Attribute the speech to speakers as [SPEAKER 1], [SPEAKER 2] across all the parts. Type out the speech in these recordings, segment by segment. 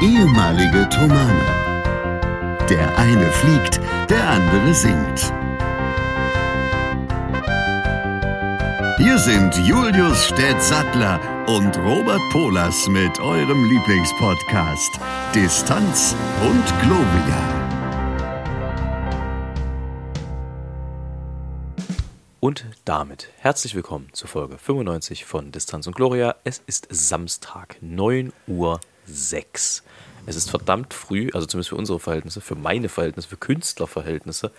[SPEAKER 1] ehemalige Tomane. Der eine fliegt, der andere singt. Hier sind Julius Städtsattler und Robert Polas mit eurem Lieblingspodcast Distanz und Globia.
[SPEAKER 2] Und damit herzlich willkommen zur Folge 95 von Distanz und Gloria. Es ist Samstag, 9 Uhr 6. Es ist verdammt früh, also zumindest für unsere Verhältnisse, für meine Verhältnisse, für Künstlerverhältnisse.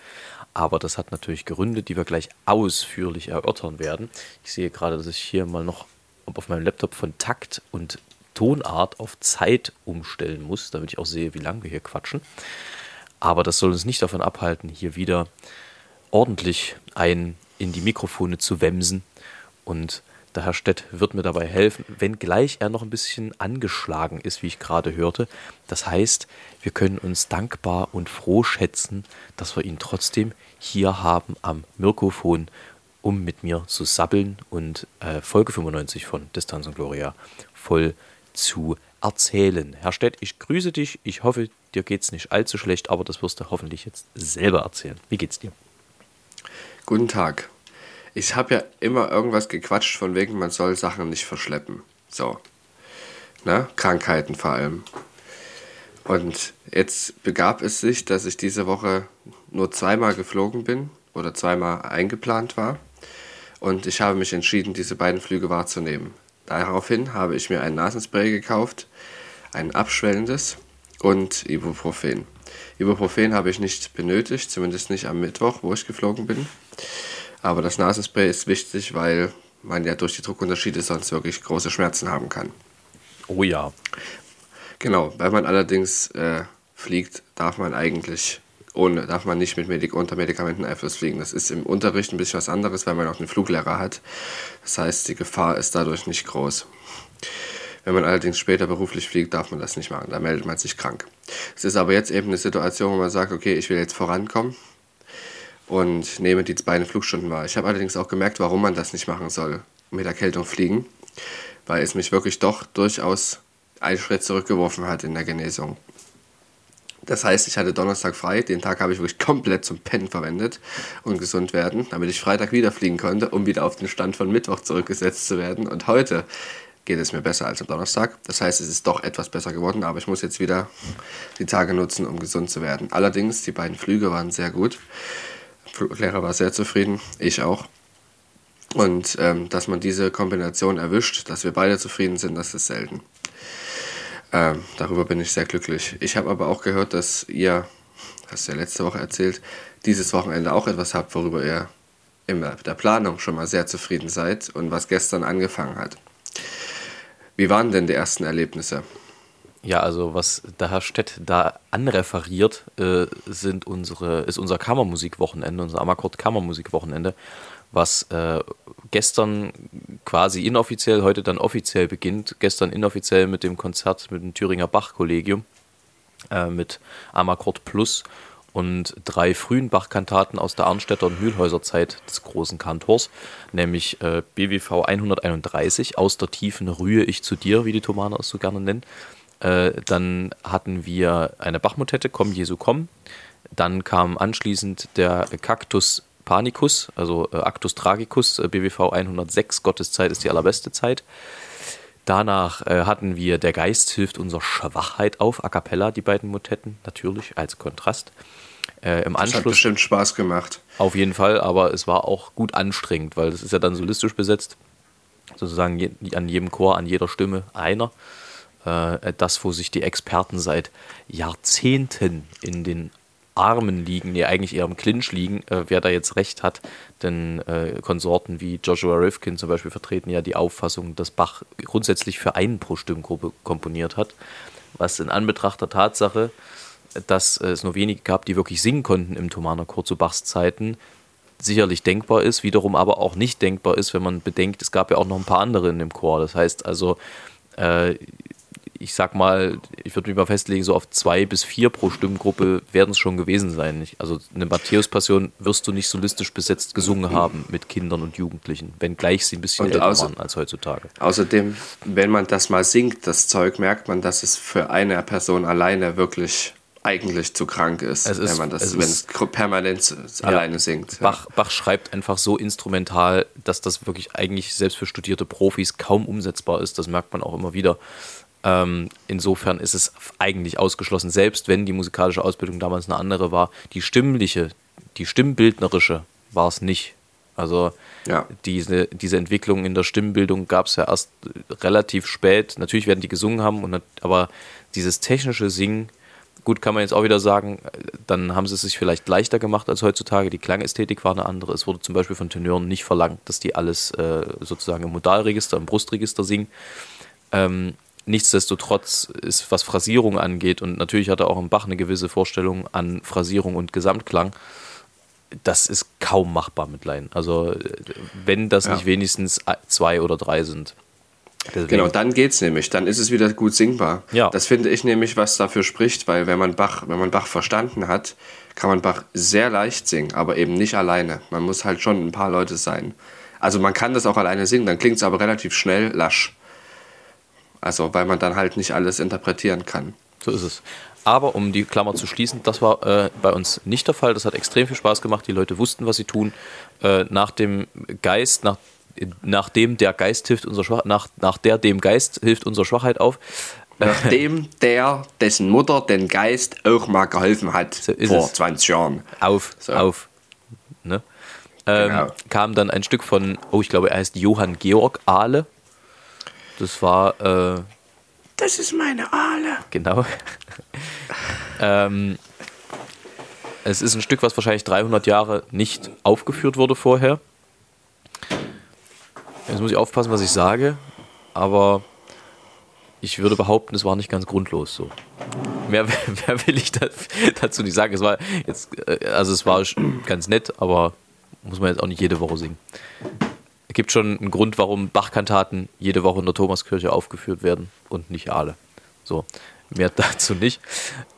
[SPEAKER 2] Aber das hat natürlich Gründe, die wir gleich ausführlich erörtern werden. Ich sehe gerade, dass ich hier mal noch auf meinem Laptop von Takt und Tonart auf Zeit umstellen muss, damit ich auch sehe, wie lange wir hier quatschen. Aber das soll uns nicht davon abhalten, hier wieder ordentlich ein in die Mikrofone zu wemsen und der Herr Stett wird mir dabei helfen, wenngleich er noch ein bisschen angeschlagen ist, wie ich gerade hörte. Das heißt, wir können uns dankbar und froh schätzen, dass wir ihn trotzdem hier haben am Mikrofon, um mit mir zu sabbeln und äh, Folge 95 von Distanz und Gloria voll zu erzählen. Herr Stett, ich grüße dich. Ich hoffe, dir geht es nicht allzu schlecht, aber das wirst du hoffentlich jetzt selber erzählen. Wie geht's dir?
[SPEAKER 3] Guten Tag ich habe ja immer irgendwas gequatscht von wegen, man soll Sachen nicht verschleppen. So. Ne? Krankheiten vor allem. Und jetzt begab es sich, dass ich diese Woche nur zweimal geflogen bin oder zweimal eingeplant war. Und ich habe mich entschieden, diese beiden Flüge wahrzunehmen. Daraufhin habe ich mir ein Nasenspray gekauft, ein abschwellendes und Ibuprofen. Ibuprofen habe ich nicht benötigt, zumindest nicht am Mittwoch, wo ich geflogen bin. Aber das Nasenspray ist wichtig, weil man ja durch die Druckunterschiede sonst wirklich große Schmerzen haben kann.
[SPEAKER 2] Oh ja.
[SPEAKER 3] Genau, wenn man allerdings äh, fliegt, darf man eigentlich ohne, darf man nicht mit Medik unter Medikamenteneinfluss fliegen. Das ist im Unterricht ein bisschen was anderes, weil man auch einen Fluglehrer hat. Das heißt, die Gefahr ist dadurch nicht groß. Wenn man allerdings später beruflich fliegt, darf man das nicht machen. Da meldet man sich krank. Es ist aber jetzt eben eine Situation, wo man sagt, okay, ich will jetzt vorankommen und nehme die beiden Flugstunden wahr. Ich habe allerdings auch gemerkt, warum man das nicht machen soll, mit Erkältung fliegen, weil es mich wirklich doch durchaus einen Schritt zurückgeworfen hat in der Genesung. Das heißt, ich hatte Donnerstag frei, den Tag habe ich wirklich komplett zum Pennen verwendet und gesund werden, damit ich Freitag wieder fliegen konnte, um wieder auf den Stand von Mittwoch zurückgesetzt zu werden. Und heute geht es mir besser als am Donnerstag. Das heißt, es ist doch etwas besser geworden, aber ich muss jetzt wieder die Tage nutzen, um gesund zu werden. Allerdings, die beiden Flüge waren sehr gut. Lehrer war sehr zufrieden, ich auch. Und ähm, dass man diese Kombination erwischt, dass wir beide zufrieden sind, das ist selten. Ähm, darüber bin ich sehr glücklich. Ich habe aber auch gehört, dass ihr, hast du ja letzte Woche erzählt, dieses Wochenende auch etwas habt, worüber ihr in der Planung schon mal sehr zufrieden seid und was gestern angefangen hat. Wie waren denn die ersten Erlebnisse?
[SPEAKER 2] Ja, also was der Herr Stett da anreferiert, äh, sind unsere, ist unser Kammermusikwochenende, unser Amakord Kammermusikwochenende, was äh, gestern quasi inoffiziell, heute dann offiziell beginnt. Gestern inoffiziell mit dem Konzert mit dem Thüringer Bach-Kollegium, äh, mit Amakord Plus und drei frühen Bach-Kantaten aus der Arnstädter und Mühlhäuser Zeit des großen Kantors, nämlich äh, BWV 131, aus der tiefen Rühe ich zu dir, wie die Thomaner es so gerne nennen, äh, dann hatten wir eine Bachmotette, Komm Jesu Komm. Dann kam anschließend der Cactus Panicus, also äh, Actus Tragicus, äh, BWV 106, Gottes Zeit ist die allerbeste Zeit. Danach äh, hatten wir Der Geist hilft unserer Schwachheit auf, A Cappella, die beiden Motetten, natürlich als Kontrast.
[SPEAKER 3] Äh, Im das Anschluss, hat bestimmt Spaß gemacht.
[SPEAKER 2] Auf jeden Fall, aber es war auch gut anstrengend, weil das ist ja dann solistisch besetzt. Sozusagen je, an jedem Chor, an jeder Stimme einer äh, das, wo sich die Experten seit Jahrzehnten in den Armen liegen, nee, eigentlich eher im Clinch liegen, äh, wer da jetzt recht hat. Denn äh, Konsorten wie Joshua Rifkin zum Beispiel vertreten ja die Auffassung, dass Bach grundsätzlich für einen pro Stimmgruppe komponiert hat. Was in Anbetracht der Tatsache, dass es nur wenige gab, die wirklich singen konnten im Thomaner Chor zu Bachs Zeiten, sicherlich denkbar ist, wiederum aber auch nicht denkbar ist, wenn man bedenkt, es gab ja auch noch ein paar andere in dem Chor. Das heißt also, äh, ich sag mal, ich würde mich mal festlegen, so auf zwei bis vier pro Stimmgruppe werden es schon gewesen sein. Also eine Matthäus-Passion wirst du nicht solistisch besetzt gesungen haben mit Kindern und Jugendlichen, wenngleich sie ein bisschen
[SPEAKER 3] Und
[SPEAKER 2] älter
[SPEAKER 3] außer-
[SPEAKER 2] waren als heutzutage.
[SPEAKER 3] Außerdem, wenn man das mal singt, das Zeug, merkt man, dass es für eine Person alleine wirklich eigentlich zu krank ist,
[SPEAKER 2] Es
[SPEAKER 3] wenn man das,
[SPEAKER 2] es
[SPEAKER 3] wenn es permanent alleine singt. Ja.
[SPEAKER 2] Bach, Bach schreibt einfach so instrumental, dass das wirklich eigentlich selbst für studierte Profis kaum umsetzbar ist. Das merkt man auch immer wieder. Ähm, insofern ist es eigentlich ausgeschlossen, selbst wenn die musikalische Ausbildung damals eine andere war. Die stimmliche, die stimmbildnerische war es nicht. Also
[SPEAKER 3] Ja.
[SPEAKER 2] diese, diese Entwicklung in der Stimmbildung gab es ja erst relativ spät. Natürlich werden die gesungen haben, und, aber dieses technische Singen, gut kann man jetzt auch wieder sagen, dann haben sie es sich vielleicht leichter gemacht als heutzutage. Die Klangästhetik war eine andere. Es wurde zum Beispiel von Tenören nicht verlangt, dass die alles äh, sozusagen im Modalregister, im Brustregister singen. Ähm, nichtsdestotrotz ist, was Phrasierung angeht, und natürlich hatte auch im Bach eine gewisse Vorstellung an Phrasierung und Gesamtklang, das ist kaum machbar mit Laien. Also, wenn das
[SPEAKER 3] Ja.
[SPEAKER 2] nicht wenigstens zwei oder drei sind. Deswegen,
[SPEAKER 3] Genau, dann geht's nämlich. Dann ist es wieder gut singbar.
[SPEAKER 2] Ja.
[SPEAKER 3] Das finde ich nämlich, was dafür spricht, weil wenn man Bach, wenn man Bach verstanden hat, kann man Bach sehr leicht singen, aber eben nicht alleine. Man muss halt schon ein paar Leute sein. Also man kann das auch alleine singen, dann klingt es aber relativ schnell lasch. Also weil man dann halt nicht alles interpretieren kann.
[SPEAKER 2] So ist es. Aber um die Klammer zu schließen, das war äh, bei uns nicht der Fall. Das hat extrem viel Spaß gemacht. Die Leute wussten, was sie tun. Äh, nach dem Geist, nach, nachdem der Geist hilft unserer Schwach, nach, nach der dem Geist hilft unserer Schwachheit auf.
[SPEAKER 3] Nachdem der, dessen Mutter den Geist auch mal geholfen hat
[SPEAKER 2] So ist
[SPEAKER 3] vor
[SPEAKER 2] es.
[SPEAKER 3] 20 Jahren.
[SPEAKER 2] auf,
[SPEAKER 3] So.
[SPEAKER 2] auf. Ne? Ähm,
[SPEAKER 3] Genau.
[SPEAKER 2] Kam dann ein Stück von, oh, ich glaube, er heißt Johann Georg Ahle. Das war, äh,
[SPEAKER 3] Das ist meine Ahle.
[SPEAKER 2] genau. ähm, es ist ein Stück, was wahrscheinlich 300 Jahre nicht aufgeführt wurde vorher. Jetzt muss ich aufpassen, was ich sage, aber ich würde behaupten, es war nicht ganz grundlos so. Mehr, mehr will ich da, dazu nicht sagen. Es war jetzt, äh, also es war ganz nett, aber muss man jetzt auch nicht jede Woche singen. Es gibt schon einen Grund, warum Bachkantaten jede Woche in der Thomaskirche aufgeführt werden und nicht alle. So, mehr dazu nicht.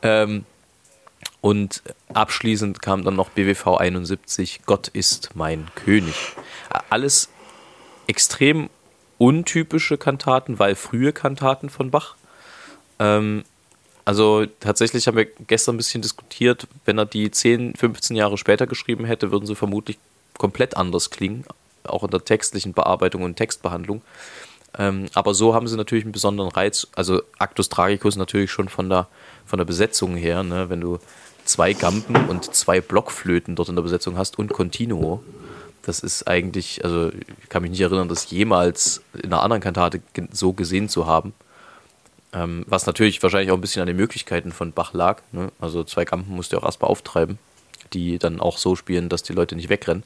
[SPEAKER 2] Ähm, und abschließend kam dann noch BWV 71, Gott ist mein König. Alles extrem untypische Kantaten, weil frühe Kantaten von Bach. Ähm, also tatsächlich haben wir gestern ein bisschen diskutiert, wenn er die 10, 15 Jahre später geschrieben hätte, würden sie vermutlich komplett anders klingen, auch in der textlichen Bearbeitung und Textbehandlung. Ähm, aber so haben sie natürlich einen besonderen Reiz. Also Actus Tragicus natürlich schon von der, von der Besetzung her, ne? wenn du zwei Gampen und zwei Blockflöten dort in der Besetzung hast und Continuo. Das ist eigentlich, also ich kann mich nicht erinnern, das jemals in einer anderen Kantate so gesehen zu haben. Ähm, was natürlich wahrscheinlich auch ein bisschen an den Möglichkeiten von Bach lag. Ne? Also zwei Gampen musst du auch erstmal auftreiben, die dann auch so spielen, dass die Leute nicht wegrennen.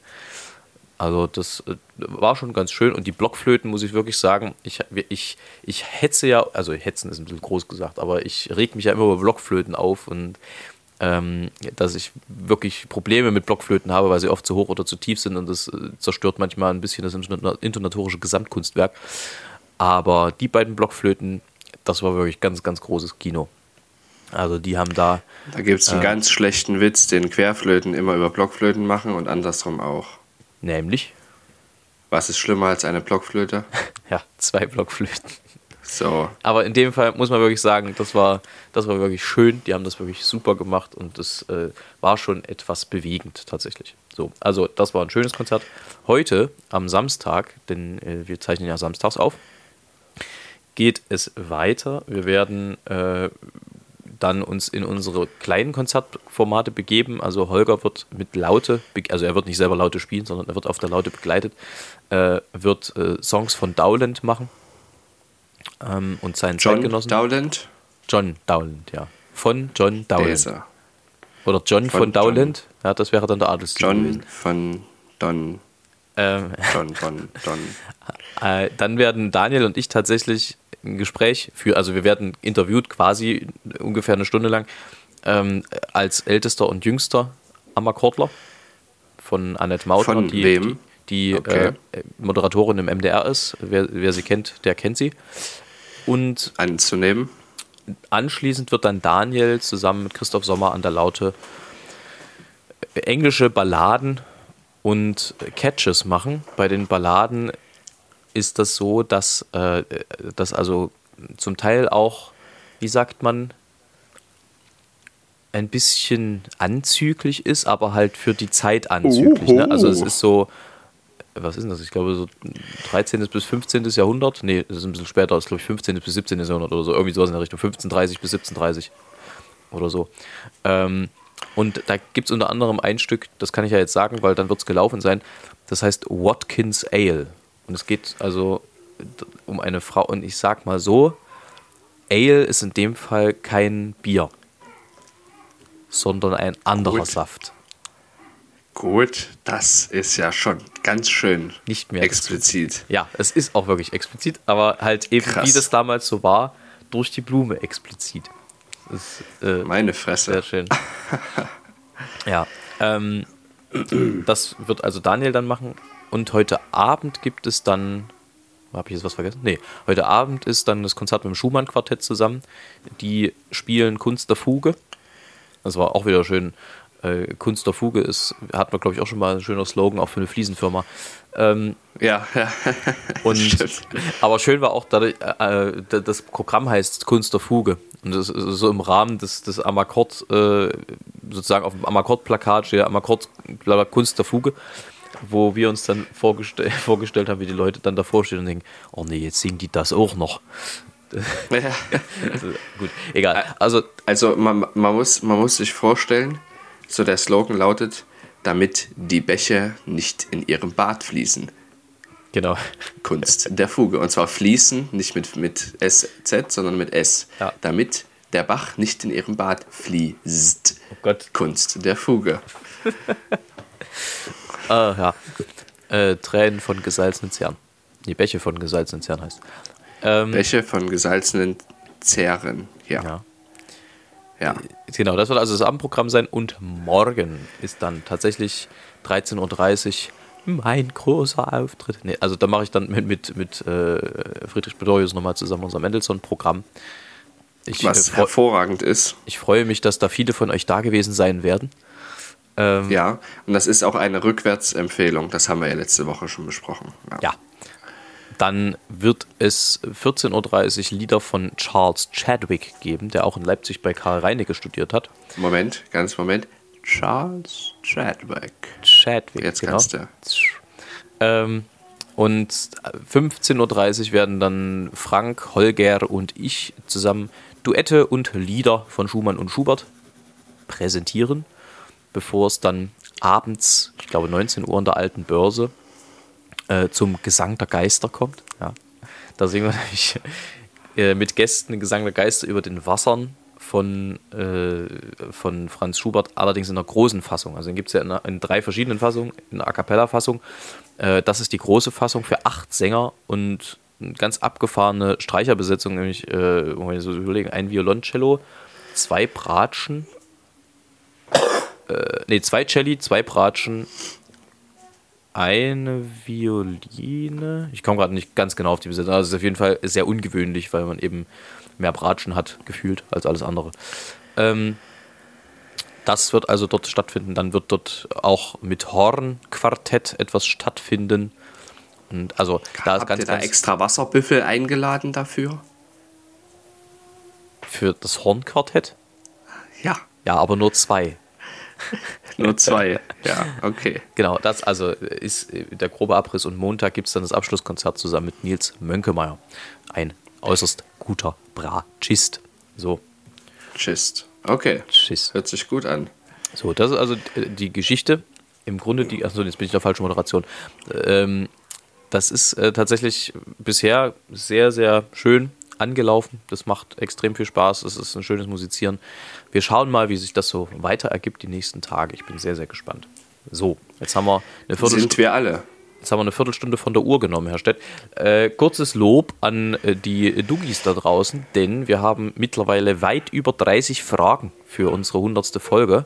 [SPEAKER 2] Also das äh, war schon ganz schön. Und die Blockflöten, muss ich wirklich sagen, ich, ich, ich hetze ja, also hetzen ist ein bisschen groß gesagt, aber ich reg mich ja immer über Blockflöten auf und ähm, dass ich wirklich Probleme mit Blockflöten habe, weil sie oft zu hoch oder zu tief sind und das äh, zerstört manchmal ein bisschen das intona- intonatorische Gesamtkunstwerk. Aber die beiden Blockflöten, das war wirklich ganz, ganz großes Kino. Also die haben da,
[SPEAKER 3] Da gibt es einen ganz schlechten Witz, den Querflöten immer über Blockflöten machen und andersrum auch.
[SPEAKER 2] Nämlich,
[SPEAKER 3] Was ist schlimmer als eine Blockflöte?
[SPEAKER 2] ja, zwei Blockflöten.
[SPEAKER 3] So,
[SPEAKER 2] Aber in dem Fall muss man wirklich sagen, das war, das war wirklich schön. Die haben das wirklich super gemacht und das äh, war schon etwas bewegend tatsächlich. So, also das war ein schönes Konzert. Heute am Samstag, denn äh, wir zeichnen ja samstags auf, geht es weiter. Wir werden äh, dann uns in unsere kleinen Konzertformate begeben. Also Holger wird mit Laute, also er wird nicht selber Laute spielen, sondern er wird auf der Laute begleitet, äh, wird äh, Songs von Dowland machen ähm, und seinen
[SPEAKER 3] John
[SPEAKER 2] Zeitgenossen.
[SPEAKER 3] Dowland,
[SPEAKER 2] John Dowland, ja. Von John Dowland.
[SPEAKER 3] Dieser.
[SPEAKER 2] Oder John von,
[SPEAKER 3] Von
[SPEAKER 2] Dowland. Ja, das wäre dann der Adelstitel
[SPEAKER 3] John
[SPEAKER 2] gewesen.
[SPEAKER 3] von Don,
[SPEAKER 2] Ähm,
[SPEAKER 3] John von Don.
[SPEAKER 2] äh, dann werden Daniel und ich tatsächlich ein Gespräch für, also wir werden interviewt quasi ungefähr eine Stunde lang ähm, als ältester und jüngster am Akkordler von Annette Mautner,
[SPEAKER 3] Von
[SPEAKER 2] die,
[SPEAKER 3] wem?
[SPEAKER 2] die, die
[SPEAKER 3] Okay.
[SPEAKER 2] äh, Moderatorin im MDR ist. Wer, wer sie kennt, der kennt sie. Und
[SPEAKER 3] Anzunehmen.
[SPEAKER 2] anschließend wird dann Daniel zusammen mit Christoph Sommer an der Laute äh, englische Balladen und Catches machen. Bei den Balladen ist das so, dass äh, das also zum Teil auch, wie sagt man, ein bisschen anzüglich ist, aber halt für die Zeit anzüglich. Ne? Also es ist so, was ist denn das? Ich glaube so 13. bis 15. Jahrhundert. Nee, das ist ein bisschen später, das ist glaube ich 15. bis 17. Jahrhundert oder so. Irgendwie sowas in der Richtung. 1530 bis 1730 oder so. Ähm, und da gibt es unter anderem ein Stück, das kann ich ja jetzt sagen, weil dann wird es gelaufen sein. Das heißt Watkins Ale. Und es geht also um eine Frau. Und ich sag mal so: Ale ist in dem Fall kein Bier, sondern ein anderer
[SPEAKER 3] Gut.
[SPEAKER 2] Saft.
[SPEAKER 3] Gut, das ist ja schon ganz schön
[SPEAKER 2] Nicht mehr
[SPEAKER 3] explizit.
[SPEAKER 2] Ja, es ist auch wirklich explizit, aber halt eben,
[SPEAKER 3] Krass.
[SPEAKER 2] wie das damals so war, durch die Blume explizit. Ist, äh,
[SPEAKER 3] Meine Fresse.
[SPEAKER 2] Sehr schön. ja. Ähm, das wird also Daniel dann machen. Und heute Abend gibt es dann. Habe ich jetzt was vergessen? Nee. Heute Abend ist dann das Konzert mit dem Schumann-Quartett zusammen. Die spielen Kunst der Fuge. Das war auch wieder schön. Äh, Kunst der Fuge ist, hat man glaube ich auch schon mal ein schöner Slogan, auch für eine Fliesenfirma. Ähm,
[SPEAKER 3] Ja, ja.
[SPEAKER 2] und, aber schön war auch, dadurch, äh, äh, das Programm heißt Kunst der Fuge. Und das ist so im Rahmen des, des Amakord, äh, sozusagen auf dem Amakord-Plakat steht Amakord Kunst der Fuge, wo wir uns dann vorgestell, vorgestellt haben, wie die Leute dann davor stehen und denken, oh nee, jetzt singen die das auch noch. Also, gut, egal. Also,
[SPEAKER 3] Also man, man, muss, man muss sich vorstellen, so der Slogan lautet, damit die Bäche nicht in ihrem Bad fließen.
[SPEAKER 2] genau.
[SPEAKER 3] Kunst der Fuge. Und zwar fließen, nicht mit, mit SZ, sondern mit S.
[SPEAKER 2] Ja.
[SPEAKER 3] Damit der Bach nicht in ihrem Bad fließt.
[SPEAKER 2] Oh Gott.
[SPEAKER 3] Kunst der Fuge.
[SPEAKER 2] Ah, ja. Äh, Tränen von gesalzenen Zern. Die Bäche von gesalzenen Zern heißt. Ähm,
[SPEAKER 3] Bäche von gesalzenen Zähren. Ja.
[SPEAKER 2] ja.
[SPEAKER 3] ja.
[SPEAKER 2] Genau, das wird also das Abendprogramm sein und morgen ist dann tatsächlich 13.30 Uhr mein großer Auftritt. Nee, also da mache ich dann mit, mit, mit äh, Friedrich Bedorius nochmal zusammen unser Mendelssohn-Programm.
[SPEAKER 3] Was
[SPEAKER 2] äh,
[SPEAKER 3] hervorragend ist.
[SPEAKER 2] ich freue mich, dass da viele von euch da gewesen sein werden. Ähm,
[SPEAKER 3] Ja. Und das ist auch eine Rückwärtsempfehlung. Das haben wir ja letzte Woche schon besprochen.
[SPEAKER 2] Ja. Dann wird es 14.30 Uhr Lieder von Charles Chadwick geben, der auch in Leipzig bei Karl Reinecke studiert hat.
[SPEAKER 3] Moment, ganz Moment. Charles Chadwick.
[SPEAKER 2] Chadwick,
[SPEAKER 3] Jetzt
[SPEAKER 2] genau.
[SPEAKER 3] kannst du.
[SPEAKER 2] Ähm, und 15.30 Uhr werden dann Frank, Holger und ich zusammen Duette und Lieder von Schumann und Schubert präsentieren, bevor es dann abends, ich glaube 19 Uhr an der alten Börse, äh, zum Gesang der Geister kommt. Ja. Da singen wir nämlich äh, mit Gästen Gesang der Geister über den Wassern von, äh, von Franz Schubert, allerdings in einer großen Fassung. Also den gibt es ja in, in drei verschiedenen Fassungen, in einer A Cappella-Fassung. Äh, das ist die große Fassung für acht Sänger und eine ganz abgefahrene Streicherbesetzung, nämlich, äh, muss man so überlegen, ein Violoncello, zwei Bratschen, äh, nee, zwei Celli, zwei Bratschen, eine Violine. Ich komme gerade nicht ganz genau auf die Besetzung. Also es ist auf jeden Fall sehr ungewöhnlich, weil man eben mehr Bratschen hat, gefühlt, als alles andere. Ähm, das wird also dort stattfinden. Dann wird dort auch mit Hornquartett etwas stattfinden. Und also da ist
[SPEAKER 3] Habt
[SPEAKER 2] ganz,
[SPEAKER 3] ihr da
[SPEAKER 2] ganz
[SPEAKER 3] extra Wasserbüffel eingeladen dafür?
[SPEAKER 2] für das Hornquartett.
[SPEAKER 3] Ja,
[SPEAKER 2] Ja, aber nur zwei.
[SPEAKER 3] nur zwei. ja, okay.
[SPEAKER 2] Genau, das also ist der grobe Abriss und Montag gibt es dann das Abschlusskonzert zusammen mit Nils Mönkemeyer. Ein äußerst guter Bratschist. So,
[SPEAKER 3] Tschüss. Okay,
[SPEAKER 2] Schiss.
[SPEAKER 3] hört sich gut an.
[SPEAKER 2] So, das ist also die Geschichte. Im Grunde die, achso, jetzt bin ich in der falschen Moderation. Ähm, das ist äh, tatsächlich bisher sehr, sehr schön angelaufen. Das macht extrem viel Spaß. Es ist ein schönes Musizieren. Wir schauen mal, wie sich das so weiter ergibt die nächsten Tage. Ich bin sehr, sehr gespannt. So, jetzt haben wir eine Viertelstunde.
[SPEAKER 3] Sind wir alle.
[SPEAKER 2] Jetzt haben wir eine Viertelstunde von der Uhr genommen, Herr Stett. Äh, kurzes Lob an äh, die Dugis da draußen, denn wir haben mittlerweile weit über 30 Fragen für unsere hundertste Folge.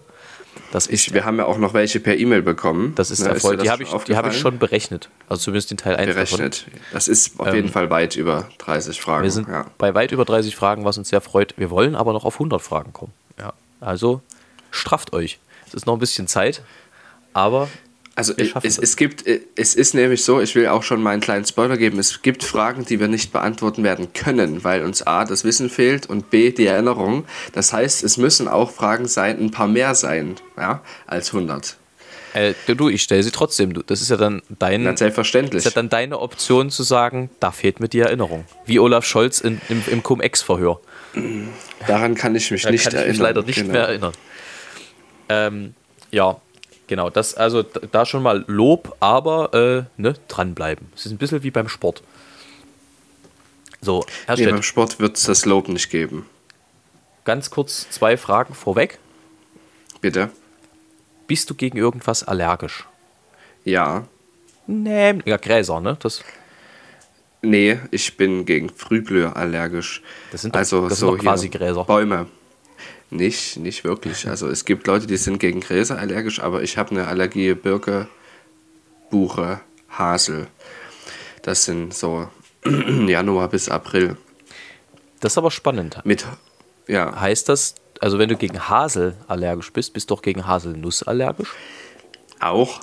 [SPEAKER 2] Das ist,
[SPEAKER 3] Ich, wir haben ja auch noch welche per E-Mail bekommen.
[SPEAKER 2] das ist
[SPEAKER 3] Ne,
[SPEAKER 2] Erfolg.
[SPEAKER 3] dir
[SPEAKER 2] die habe ich, die hab ich schon berechnet. Also zumindest den Teil 1
[SPEAKER 3] berechnet. Das ist auf jeden Fall weit über 30 Fragen.
[SPEAKER 2] Wir sind
[SPEAKER 3] ja.
[SPEAKER 2] bei weit über 30 Fragen, was uns sehr freut. Wir wollen aber noch auf 100 Fragen kommen. Ja. Also strafft euch. Es ist noch ein bisschen Zeit, aber
[SPEAKER 3] Also es, es, es gibt, es ist nämlich so, ich will auch schon mal einen kleinen Spoiler geben, es gibt Fragen, die wir nicht beantworten werden können, weil uns A, das Wissen fehlt und B, die Erinnerung. Das heißt, es müssen auch Fragen sein, ein paar mehr sein, ja, als 100.
[SPEAKER 2] äh, du, ich stelle sie trotzdem. Du, das ist ja dann dein,
[SPEAKER 3] Ganz selbstverständlich.
[SPEAKER 2] ist ja dann deine Option zu sagen, da fehlt mir die Erinnerung. Wie Olaf Scholz in, im, im Cum-Ex-Verhör.
[SPEAKER 3] Daran kann ich mich
[SPEAKER 2] Da
[SPEAKER 3] nicht
[SPEAKER 2] kann ich
[SPEAKER 3] erinnern.
[SPEAKER 2] mich leider nicht
[SPEAKER 3] Genau.
[SPEAKER 2] mehr erinnern. Ähm, ja, genau. Das, also da schon mal Lob, aber äh, ne, dranbleiben. Es ist ein bisschen wie beim Sport. So, Herr
[SPEAKER 3] Nee, beim Sport wird es das Lob nicht geben.
[SPEAKER 2] ganz kurz zwei Fragen vorweg.
[SPEAKER 3] Bitte?
[SPEAKER 2] Bist du gegen irgendwas allergisch?
[SPEAKER 3] Ja.
[SPEAKER 2] Nee, ja, Gräser, ne? Das,
[SPEAKER 3] Nee, ich bin gegen Frühblüher allergisch.
[SPEAKER 2] Das sind doch-
[SPEAKER 3] also
[SPEAKER 2] das sind
[SPEAKER 3] so
[SPEAKER 2] doch quasi Gräser.
[SPEAKER 3] Bäume. Nicht, nicht wirklich. Also es gibt Leute, die sind gegen Gräser allergisch, aber ich habe eine Allergie Birke, Buche, Hasel. Das sind so Januar bis April.
[SPEAKER 2] das ist aber spannend.
[SPEAKER 3] Mit, ja,
[SPEAKER 2] Heißt das, also wenn du gegen Hasel allergisch bist, bist du doch gegen Haselnuss allergisch?
[SPEAKER 3] auch,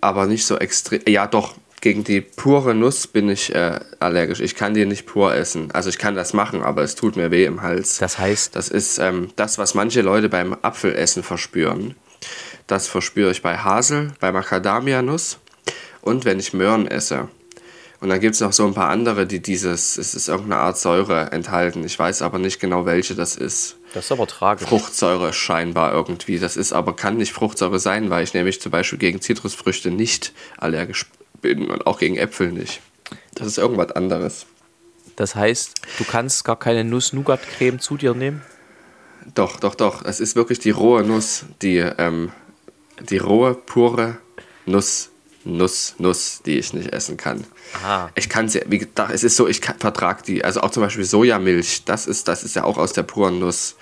[SPEAKER 3] aber nicht so extrem. Ja, doch, gegen die pure Nuss bin ich äh, allergisch. Ich kann die nicht pur essen. Also ich kann das machen, aber es tut mir weh im Hals.
[SPEAKER 2] Das heißt,
[SPEAKER 3] Das ist ähm, das, was manche Leute beim Apfelessen verspüren. Das verspüre ich bei Hasel, bei Macadamia-Nuss und wenn ich Möhren esse. Und dann gibt es noch so ein paar andere, die dieses, es ist irgendeine Art Säure enthalten. Ich weiß aber nicht genau, welche das ist.
[SPEAKER 2] das ist aber tragisch.
[SPEAKER 3] Fruchtsäure scheinbar irgendwie. Das ist aber, kann nicht Fruchtsäure sein, weil ich nämlich zum Beispiel gegen Zitrusfrüchte nicht allergisch bin und auch gegen Äpfel nicht. Das ist irgendwas anderes.
[SPEAKER 2] Das heißt, du kannst gar keine Nuss-Nougat-Creme zu dir nehmen?
[SPEAKER 3] Doch, doch, doch. Es ist wirklich die rohe Nuss, die, ähm, die rohe, pure Nuss, Nuss, Nuss, die ich nicht essen kann.
[SPEAKER 2] Ah.
[SPEAKER 3] Ich kann sie, wie gesagt, es ist so, ich vertrage die. Also auch zum Beispiel Sojamilch, das ist, das ist ja auch aus der puren Nuss,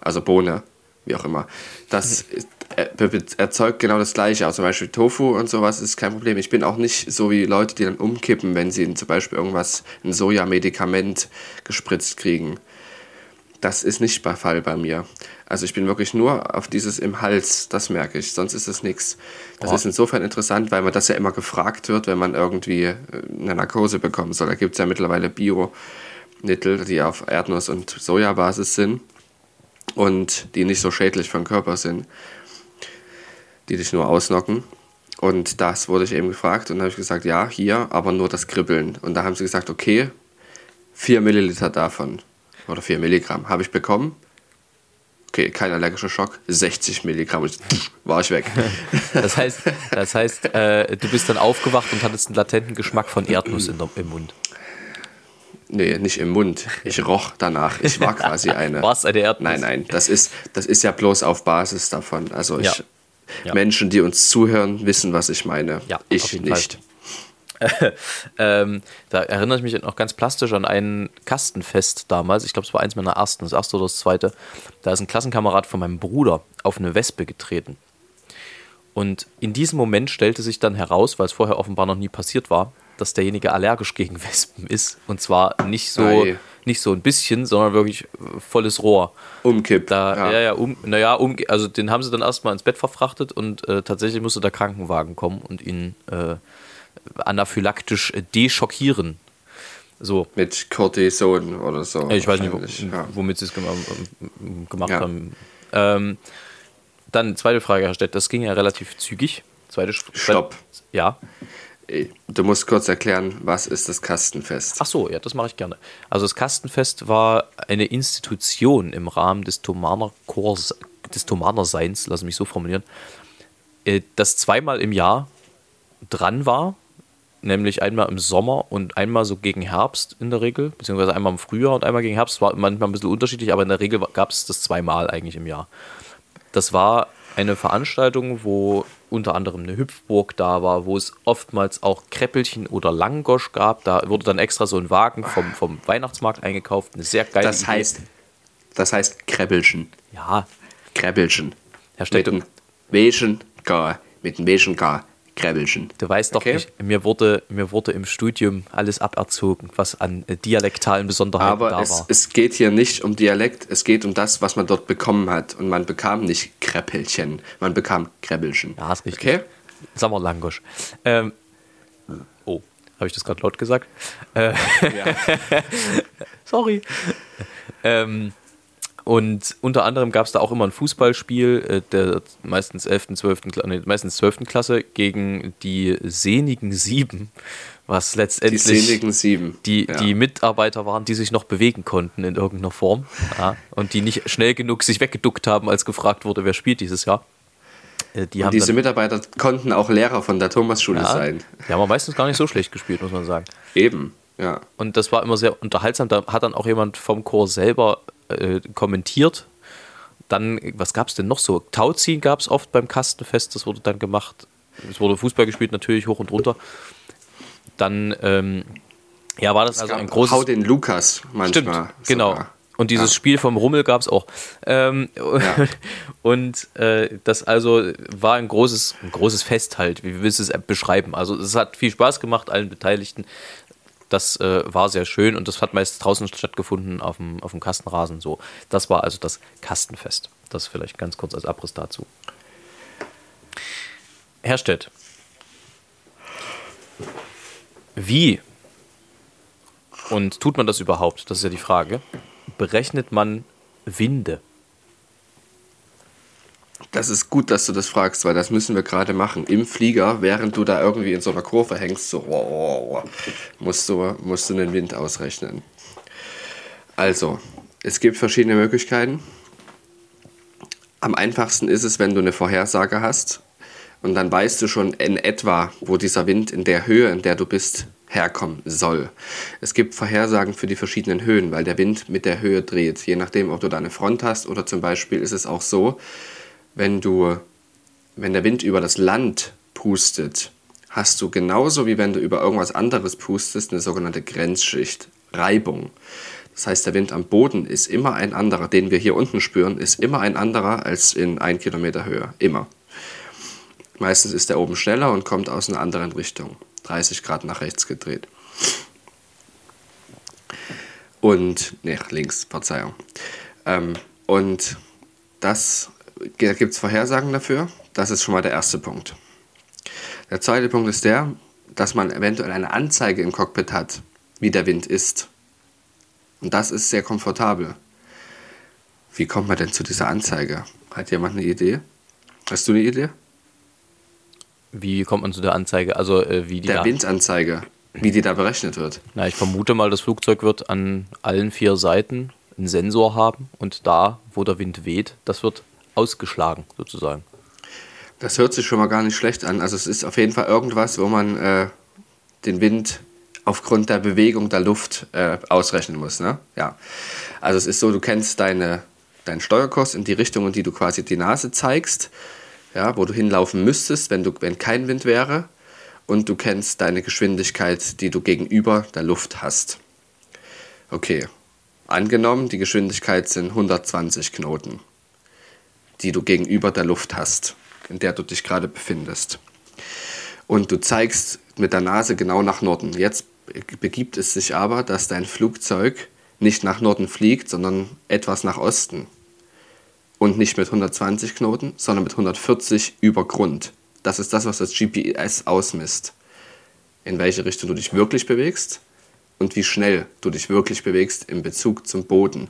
[SPEAKER 3] also Bohne, wie auch immer. Das ist, be- erzeugt genau das Gleiche. Auch zum Beispiel Tofu und sowas ist kein Problem. Ich bin auch nicht so wie Leute, die dann umkippen, wenn sie zum Beispiel irgendwas, ein Sojamedikament gespritzt kriegen. Das ist nicht der Fall bei mir. Also ich bin wirklich nur auf dieses im Hals, das merke ich, sonst ist es nichts. Das
[SPEAKER 2] Boah.
[SPEAKER 3] ist insofern interessant, weil man das ja immer gefragt wird, wenn man irgendwie äh, eine Narkose bekommen soll. Da gibt es ja mittlerweile Bio-Mittel, die auf Erdnuss- und Sojabasis sind und die nicht so schädlich für den Körper sind, die dich nur ausnocken. Und das wurde ich eben gefragt und habe ich gesagt, ja, hier, aber nur das Kribbeln. Und da haben sie gesagt, okay, 4 Milliliter davon oder 4 Milligramm habe ich bekommen. Okay, kein allergischer Schock, 60 Milligramm und war ich weg.
[SPEAKER 2] Das heißt, das heißt äh, du bist dann aufgewacht und hattest einen latenten Geschmack von Erdnuss der, im Mund.
[SPEAKER 3] nee, nicht im Mund. Ich roch danach. Ich war quasi eine.
[SPEAKER 2] Warst eine Erdnuss?
[SPEAKER 3] Nein, nein, das ist, das ist ja bloß auf Basis davon. Also ich,
[SPEAKER 2] Ja. Ja.
[SPEAKER 3] Menschen, die uns zuhören, wissen, was ich meine.
[SPEAKER 2] Ja,
[SPEAKER 3] ich nicht.
[SPEAKER 2] ähm, da erinnere ich mich noch ganz plastisch an ein Kastenfest damals. Ich glaube, es war eins meiner ersten, das erste oder das zweite. Da ist ein Klassenkamerad von meinem Bruder auf eine Wespe getreten. Und in diesem Moment stellte sich dann heraus, weil es vorher offenbar noch nie passiert war, dass derjenige allergisch gegen Wespen ist. Und zwar nicht so,
[SPEAKER 3] Ei.
[SPEAKER 2] Nicht so ein bisschen, sondern wirklich äh, volles Rohr.
[SPEAKER 3] Umkippt.
[SPEAKER 2] Da, ja,
[SPEAKER 3] ja.
[SPEAKER 2] ja, um, naja, um, also den haben sie dann erstmal ins Bett verfrachtet und äh, tatsächlich musste der Krankenwagen kommen und ihn äh, anaphylaktisch äh, deschockieren. So,
[SPEAKER 3] Mit Cortison oder so.
[SPEAKER 2] ich weiß nicht, womit sie es gem ähm, gemacht
[SPEAKER 3] Ja.
[SPEAKER 2] haben. Ähm, dann zweite Frage, Herr Stett, das ging ja relativ zügig. Zweite
[SPEAKER 3] Stopp.
[SPEAKER 2] Ja.
[SPEAKER 3] Du musst kurz erklären, was ist das Kastenfest?
[SPEAKER 2] Ach so, ja, das mache ich gerne. Also das Kastenfest war eine Institution im Rahmen des Thomaner Chors, des Thomaner Seins, lass mich so formulieren, äh, das zweimal im Jahr dran war, nämlich einmal im Sommer und einmal so gegen Herbst in der Regel, beziehungsweise einmal im Frühjahr und einmal gegen Herbst, war manchmal ein bisschen unterschiedlich, aber in der Regel gab es das zweimal eigentlich im Jahr. Das war eine Veranstaltung, wo unter anderem eine Hüpfburg da war, wo es oftmals auch Kreppelchen oder Langosch gab. Da wurde dann extra so ein Wagen vom, vom Weihnachtsmarkt eingekauft. Eine sehr geile
[SPEAKER 3] Das
[SPEAKER 2] Idee.
[SPEAKER 3] heißt, das heißt Krebbelchen.
[SPEAKER 2] Ja,
[SPEAKER 3] Krebbelchen.
[SPEAKER 2] Herr Stette,
[SPEAKER 3] Mit welchen K, mit dem welchen K, Krebbelchen.
[SPEAKER 2] Du weißt doch
[SPEAKER 3] Okay.
[SPEAKER 2] nicht, mir wurde, mir wurde im Studium alles aberzogen, was an äh, dialektalen Besonderheiten
[SPEAKER 3] Aber
[SPEAKER 2] da
[SPEAKER 3] es,
[SPEAKER 2] war.
[SPEAKER 3] es geht hier nicht um Dialekt, es geht um das, was man dort bekommen hat. Und man bekam nicht Kreppelchen, man bekam Krebbelchen.
[SPEAKER 2] Ja, ist richtig.
[SPEAKER 3] Okay?
[SPEAKER 2] Sommerlangosch. Ähm, oh, habe ich das gerade laut gesagt? Äh,
[SPEAKER 3] Ja.
[SPEAKER 2] sorry. ähm, und unter anderem gab es da auch immer ein Fußballspiel äh, der meistens 11., 12., Kla- nee, meistens 12. Klasse gegen die sehnigen Sieben, was
[SPEAKER 3] Die
[SPEAKER 2] letztendlich
[SPEAKER 3] seligen Sieben.
[SPEAKER 2] die,
[SPEAKER 3] ja.
[SPEAKER 2] die Mitarbeiter waren, die sich noch bewegen konnten in irgendeiner Form ja, und die nicht schnell genug sich weggeduckt haben, als gefragt wurde, wer spielt dieses Jahr. Äh, Die
[SPEAKER 3] Diese
[SPEAKER 2] dann,
[SPEAKER 3] Mitarbeiter konnten auch Lehrer von der Thomasschule
[SPEAKER 2] ja,
[SPEAKER 3] sein.
[SPEAKER 2] die haben meistens gar nicht so schlecht gespielt, muss man sagen.
[SPEAKER 3] Eben, ja.
[SPEAKER 2] Und das war immer sehr unterhaltsam. Da hat dann auch jemand vom Chor selber äh, kommentiert. Dann, was gab es denn noch so? Tauziehen gab es oft beim Kastenfest, das wurde dann gemacht. Es wurde Fußball gespielt, natürlich hoch und runter. Dann, ähm, ja, war das also ein großes.
[SPEAKER 3] Hau den Lukas
[SPEAKER 2] Stimmt,
[SPEAKER 3] manchmal.
[SPEAKER 2] genau.
[SPEAKER 3] sogar.
[SPEAKER 2] Und dieses
[SPEAKER 3] Ja.
[SPEAKER 2] Spiel vom Rummel gab es auch. Ähm, Und äh, das also war ein großes, ein großes Fest halt. Wie willst du es beschreiben? Also es hat viel Spaß gemacht, allen Beteiligten. Das äh, war sehr schön und das hat meist draußen stattgefunden auf dem, auf dem Kastenrasen so. Das war also das Kastenfest. Das vielleicht ganz kurz als Abriss dazu. Herr Stett, wie und tut man das überhaupt? Das ist ja die Frage. Berechnet man Winde?
[SPEAKER 3] Das ist gut, dass du das fragst, weil das müssen wir gerade machen. Im Flieger, während du da irgendwie in so einer Kurve hängst, so wow, wow, wow, musst, du, musst du den Wind ausrechnen. Also, es gibt verschiedene Möglichkeiten. Am einfachsten ist es, wenn du eine Vorhersage hast und dann weißt du schon in etwa, wo dieser Wind in der Höhe, in der du bist, herkommen soll. Es gibt Vorhersagen für die verschiedenen Höhen, weil der Wind mit der Höhe dreht. Je nachdem, ob du da eine Front hast oder zum Beispiel ist es auch so, wenn du, wenn der Wind über das Land pustet, hast du genauso wie wenn du über irgendwas anderes pustest, eine sogenannte Grenzschicht, Reibung. Das heißt, der Wind am Boden ist immer ein anderer, den wir hier unten spüren, ist immer ein anderer als in ein Kilometer Höhe. Immer. Meistens ist der oben schneller und kommt aus einer anderen Richtung. 30 Grad nach rechts gedreht. Und, ne, links, Verzeihung. Ähm, und das, da gibt es Vorhersagen dafür. Das ist schon mal der erste Punkt. Der zweite Punkt ist der, dass man eventuell eine Anzeige im Cockpit hat, wie der Wind ist. Und das ist sehr komfortabel. Wie kommt man denn zu dieser Anzeige? Hat jemand eine Idee? Hast du eine Idee?
[SPEAKER 2] Wie kommt man zu der Anzeige? Also äh, wie die
[SPEAKER 3] Der
[SPEAKER 2] da,
[SPEAKER 3] Windanzeige, wie die da berechnet wird.
[SPEAKER 2] Na, ich vermute mal, das Flugzeug wird an allen vier Seiten einen Sensor haben und da, wo der Wind weht, das wird ausgeschlagen sozusagen.
[SPEAKER 3] Das hört sich schon mal gar nicht schlecht an. Also es ist auf jeden Fall irgendwas, wo man äh, den Wind aufgrund der Bewegung der Luft äh, ausrechnen muss. Ne? Ja. Also es ist so, du kennst deine, deinen Steuerkurs in die Richtung, in die du quasi die Nase zeigst, ja, wo du hinlaufen müsstest, wenn, du, wenn kein Wind wäre. Und du kennst deine Geschwindigkeit, die du gegenüber der Luft hast. Okay. Angenommen, die Geschwindigkeit sind 120 Knoten, die du gegenüber der Luft hast, in der du dich gerade befindest. Und du zeigst mit der Nase genau nach Norden. Jetzt begibt es sich aber, dass dein Flugzeug nicht nach Norden fliegt, sondern etwas nach Osten. Und nicht mit 120 Knoten, sondern mit 140 über Grund. Das ist das, was das GPS ausmisst. In welche Richtung du dich wirklich bewegst und wie schnell du dich wirklich bewegst im Bezug zum Boden.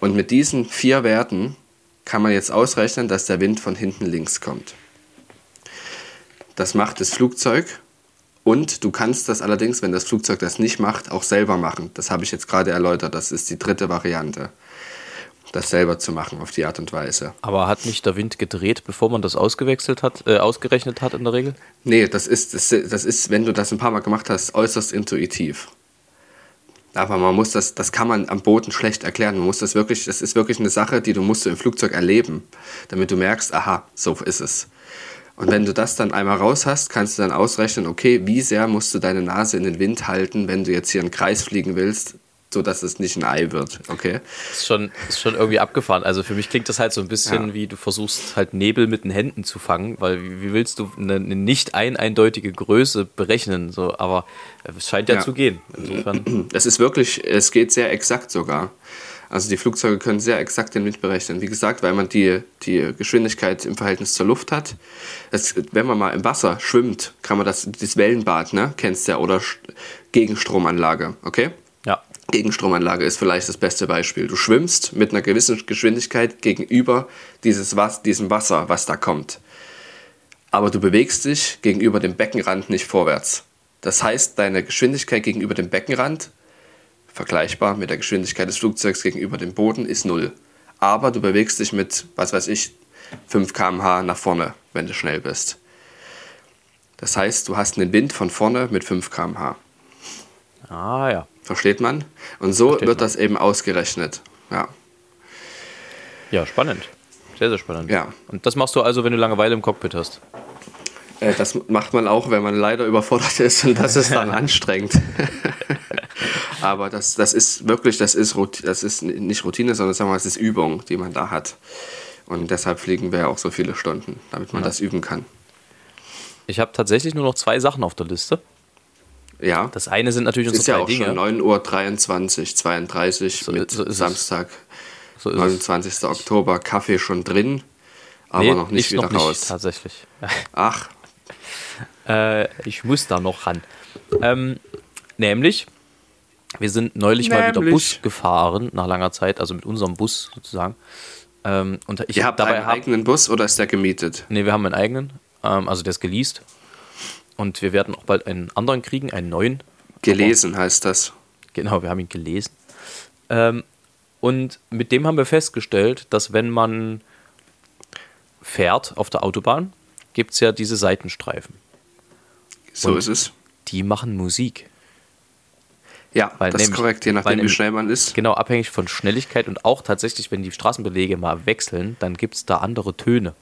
[SPEAKER 3] Und mit diesen vier Werten kann man jetzt ausrechnen, dass der Wind von hinten links kommt. Das macht das Flugzeug und du kannst das allerdings, wenn das Flugzeug das nicht macht, auch selber machen. Das habe ich jetzt gerade erläutert. Das ist die dritte Variante, das selber zu machen auf die Art und Weise.
[SPEAKER 2] Aber hat nicht der Wind gedreht, bevor man das ausgewechselt hat, äh, ausgerechnet hat in der Regel?
[SPEAKER 3] Nee, das ist, das, das ist, wenn du das ein paar Mal gemacht hast, äußerst intuitiv. Aber man muss das, das kann man am Boden schlecht erklären. Man muss das wirklich, das ist wirklich eine Sache, die du musst du im Flugzeug erleben, damit du merkst, aha, so ist es. Und wenn du das dann einmal raus hast, kannst du dann ausrechnen, okay, wie sehr musst du deine Nase in den Wind halten, wenn du jetzt hier einen Kreis fliegen willst, so dass es nicht ein Ei wird, okay?
[SPEAKER 2] Ist schon, ist schon irgendwie abgefahren. Also für mich klingt das halt so ein bisschen
[SPEAKER 3] Ja.
[SPEAKER 2] wie du versuchst halt Nebel mit den Händen zu fangen, weil wie, willst du eine, eine nicht ein eindeutige Größe berechnen? So, aber es scheint ja,
[SPEAKER 3] Ja.
[SPEAKER 2] zu gehen. Insofern,
[SPEAKER 3] Es ist wirklich, es geht sehr exakt sogar. Also die Flugzeuge können sehr exakt den Wind berechnen. Wie gesagt, weil man die, die Geschwindigkeit im Verhältnis zur Luft hat. Es, wenn man mal im Wasser schwimmt, kann man das, das Wellenbad, ne, kennst du ja, oder Gegenstromanlage, okay? Gegenstromanlage ist vielleicht das beste Beispiel. Du schwimmst mit einer gewissen Geschwindigkeit gegenüber dieses diesem Wasser, was da kommt. Aber du bewegst dich gegenüber dem Beckenrand nicht vorwärts. Das heißt, deine Geschwindigkeit gegenüber dem Beckenrand, vergleichbar mit der Geschwindigkeit des Flugzeugs gegenüber dem Boden, ist null. Aber du bewegst dich mit, was weiß ich, 5 km/h nach vorne, wenn du schnell bist. Das heißt, du hast einen Wind von vorne mit 5 km/h.
[SPEAKER 2] Ah ja.
[SPEAKER 3] Versteht man? Und so
[SPEAKER 2] Versteht
[SPEAKER 3] wird
[SPEAKER 2] man.
[SPEAKER 3] das eben ausgerechnet. Ja.
[SPEAKER 2] Ja, spannend. Sehr, sehr spannend.
[SPEAKER 3] Ja.
[SPEAKER 2] Und das machst du also, wenn du Langeweile im Cockpit hast.
[SPEAKER 3] Äh, Das macht man auch, wenn man leider überfordert ist und das ist dann anstrengend. Aber das, das ist wirklich, das ist, das ist nicht Routine, sondern sagen wir mal, es ist Übung, die man da hat. Und deshalb fliegen wir auch so viele Stunden, damit man das üben kann.
[SPEAKER 2] Ich habe tatsächlich nur noch zwei Sachen auf der Liste.
[SPEAKER 3] Ja,
[SPEAKER 2] Das eine sind natürlich
[SPEAKER 3] ist
[SPEAKER 2] unsere
[SPEAKER 3] ja
[SPEAKER 2] drei
[SPEAKER 3] auch
[SPEAKER 2] Dinge.
[SPEAKER 3] schon 9.23 Uhr, 32
[SPEAKER 2] So-
[SPEAKER 3] mit
[SPEAKER 2] so ist.
[SPEAKER 3] Samstag,
[SPEAKER 2] So ist es.
[SPEAKER 3] 29. Oktober, Kaffee schon drin, aber
[SPEAKER 2] Nee,
[SPEAKER 3] noch nicht
[SPEAKER 2] ich
[SPEAKER 3] wieder
[SPEAKER 2] noch nicht,
[SPEAKER 3] raus.
[SPEAKER 2] tatsächlich.
[SPEAKER 3] Ach,
[SPEAKER 2] Äh, ich muss da noch ran. Ähm, nämlich, wir sind neulich mal wieder
[SPEAKER 3] Nämlich.
[SPEAKER 2] Bus gefahren, nach langer Zeit, also mit unserem Bus sozusagen. Ähm, und ich
[SPEAKER 3] ihr
[SPEAKER 2] hab
[SPEAKER 3] habt
[SPEAKER 2] dabei
[SPEAKER 3] einen
[SPEAKER 2] hab,
[SPEAKER 3] eigenen Bus oder ist der gemietet?
[SPEAKER 2] Nee, wir haben einen eigenen, ähm, also der ist geleast. Und wir werden auch bald einen anderen kriegen, einen neuen.
[SPEAKER 3] Gelesen heißt das.
[SPEAKER 2] Genau, wir haben ihn gelesen. Ähm, und mit dem haben wir festgestellt, dass wenn man fährt auf der Autobahn, gibt es ja diese Seitenstreifen.
[SPEAKER 3] So
[SPEAKER 2] Und-
[SPEAKER 3] ist es.
[SPEAKER 2] Die machen Musik.
[SPEAKER 3] Ja,
[SPEAKER 2] Weil
[SPEAKER 3] das ist
[SPEAKER 2] nämlich-
[SPEAKER 3] korrekt, je nachdem, wie schnell man ist.
[SPEAKER 2] Genau, abhängig von Schnelligkeit und auch tatsächlich, wenn die Straßenbelege mal wechseln, dann gibt es da andere Töne.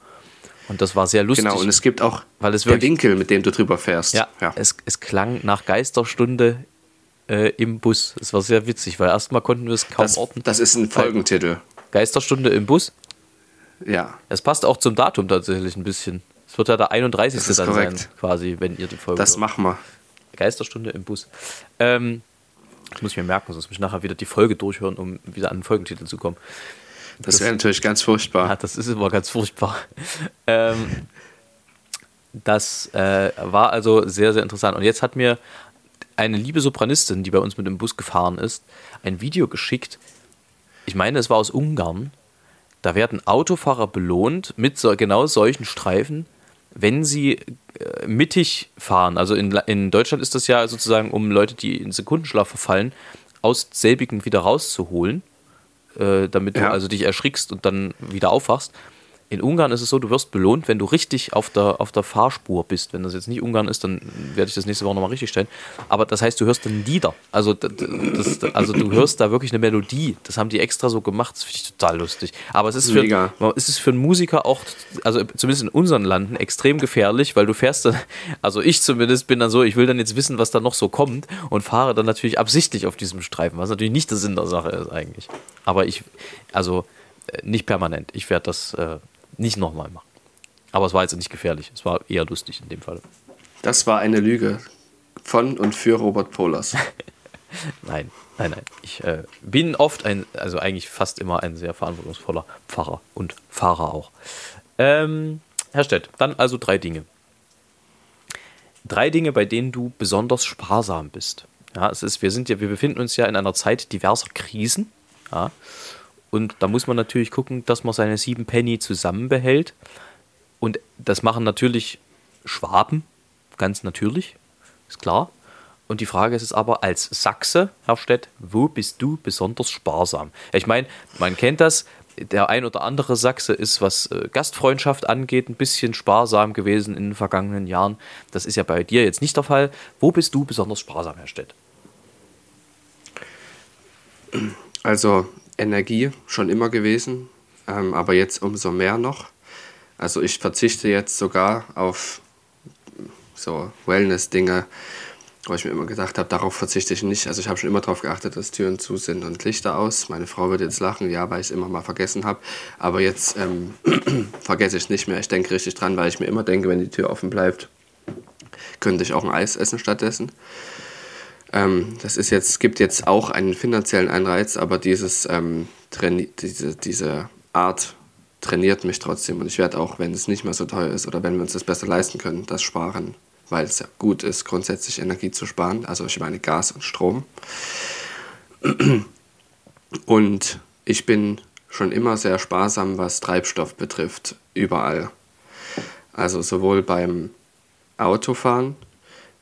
[SPEAKER 2] Und das war sehr lustig.
[SPEAKER 3] Genau, und es gibt auch
[SPEAKER 2] Weil es
[SPEAKER 3] der
[SPEAKER 2] wirklich-
[SPEAKER 3] Winkel, mit dem du drüber fährst.
[SPEAKER 2] ja, Es, es klang nach Geisterstunde äh, im Bus. Es war sehr witzig, weil erstmal konnten wir es kaum
[SPEAKER 3] das,
[SPEAKER 2] orten.
[SPEAKER 3] das ist ein Folgentitel.
[SPEAKER 2] Geisterstunde im Bus.
[SPEAKER 3] Ja,
[SPEAKER 2] Es passt auch zum Datum tatsächlich ein bisschen. Es wird ja der 31.
[SPEAKER 3] Das ist
[SPEAKER 2] dann
[SPEAKER 3] korrekt.
[SPEAKER 2] sein, quasi, wenn ihr die Folge
[SPEAKER 3] das
[SPEAKER 2] hört.
[SPEAKER 3] machen wir.
[SPEAKER 2] Geisterstunde im Bus. Ähm, das muss ich mir merken, sonst muss ich nachher wieder die Folge durchhören, um wieder an den Folgentitel zu kommen.
[SPEAKER 3] Das wäre natürlich ganz furchtbar.
[SPEAKER 2] Ja, das ist immer ganz furchtbar. ähm, das äh, war also sehr, sehr interessant. Und jetzt hat mir eine liebe Sopranistin, die bei uns mit dem Bus gefahren ist, ein Video geschickt. Ich meine, es war aus Ungarn. Da werden Autofahrer belohnt mit so, genau solchen Streifen, wenn sie äh, mittig fahren. Also in, in Deutschland ist das ja sozusagen, um Leute, die in Sekundenschlaf verfallen, aus selbigen wieder rauszuholen äh, damit du
[SPEAKER 3] Ja.
[SPEAKER 2] also dich erschrickst und dann wieder aufwachst. In Ungarn ist es so, du wirst belohnt, wenn du richtig auf der, auf der Fahrspur bist. Wenn das jetzt nicht Ungarn ist, dann werde ich das nächste Woche nochmal richtig stellen. Aber das heißt, du hörst dann Lieder. Also, das, also du hörst da wirklich eine Melodie. Das haben die extra so gemacht. Das finde ich total lustig. Aber es ist für,
[SPEAKER 3] Mega.
[SPEAKER 2] es ist für einen Musiker auch, also zumindest in unseren Landen, extrem gefährlich, weil du fährst dann, also ich zumindest bin dann so, ich will dann jetzt wissen, was da noch so kommt und fahre dann natürlich absichtlich auf diesem Streifen, was natürlich nicht der Sinn der Sache ist eigentlich. Aber ich, also äh, nicht permanent. Ich werde das äh, nicht nochmal machen. Aber es war jetzt nicht gefährlich. Es war eher lustig in dem Fall.
[SPEAKER 3] Das war eine Lüge von und für Robert Polers.
[SPEAKER 2] Nein, nein, nein. Ich äh, bin oft ein, also eigentlich fast immer ein sehr verantwortungsvoller Pfarrer und Fahrer auch. Ähm, Herr Stett, dann also drei Dinge. Drei Dinge, bei denen du besonders sparsam bist. Ja, es ist, wir sind ja, wir befinden uns ja in einer Zeit diverser Krisen. Ja, und da muss man natürlich gucken, dass man seine sieben Penny zusammenbehält. Und das machen natürlich Schwaben, ganz natürlich, ist klar. Und die Frage ist es aber als Sachse, Herr Stett, wo bist du besonders sparsam? Ich meine, man kennt das, der ein oder andere Sachse ist, was äh, Gastfreundschaft angeht, ein bisschen sparsam gewesen in den vergangenen Jahren. Das ist ja bei dir jetzt nicht der Fall. Wo bist du besonders sparsam, Herr Stett?
[SPEAKER 3] Also Energie schon immer gewesen, ähm, aber jetzt umso mehr noch. Also ich verzichte jetzt sogar auf so Wellness-Dinge wo ich mir immer gedacht habe, darauf verzichte ich nicht. Also ich habe schon immer darauf geachtet, dass Türen zu sind und Lichter aus. Meine Frau wird jetzt lachen, ja, weil ich es immer mal vergessen habe. Aber jetzt ähm, vergesse ich es nicht mehr. Ich denke richtig dran, weil ich mir immer denke, wenn die Tür offen bleibt, könnte ich auch ein Eis essen stattdessen. Ähm, das ist jetzt, gibt jetzt auch einen finanziellen Anreiz, aber dieses, ähm, diese, diese Art trainiert mich trotzdem. Und ich werde auch, wenn es nicht mehr so teuer ist oder wenn wir uns das besser leisten können, das sparen, weil es ja gut ist, grundsätzlich Energie zu sparen. Also ich meine Gas und Strom. Und ich bin schon immer sehr sparsam, was Treibstoff betrifft, überall. Also sowohl beim Autofahren,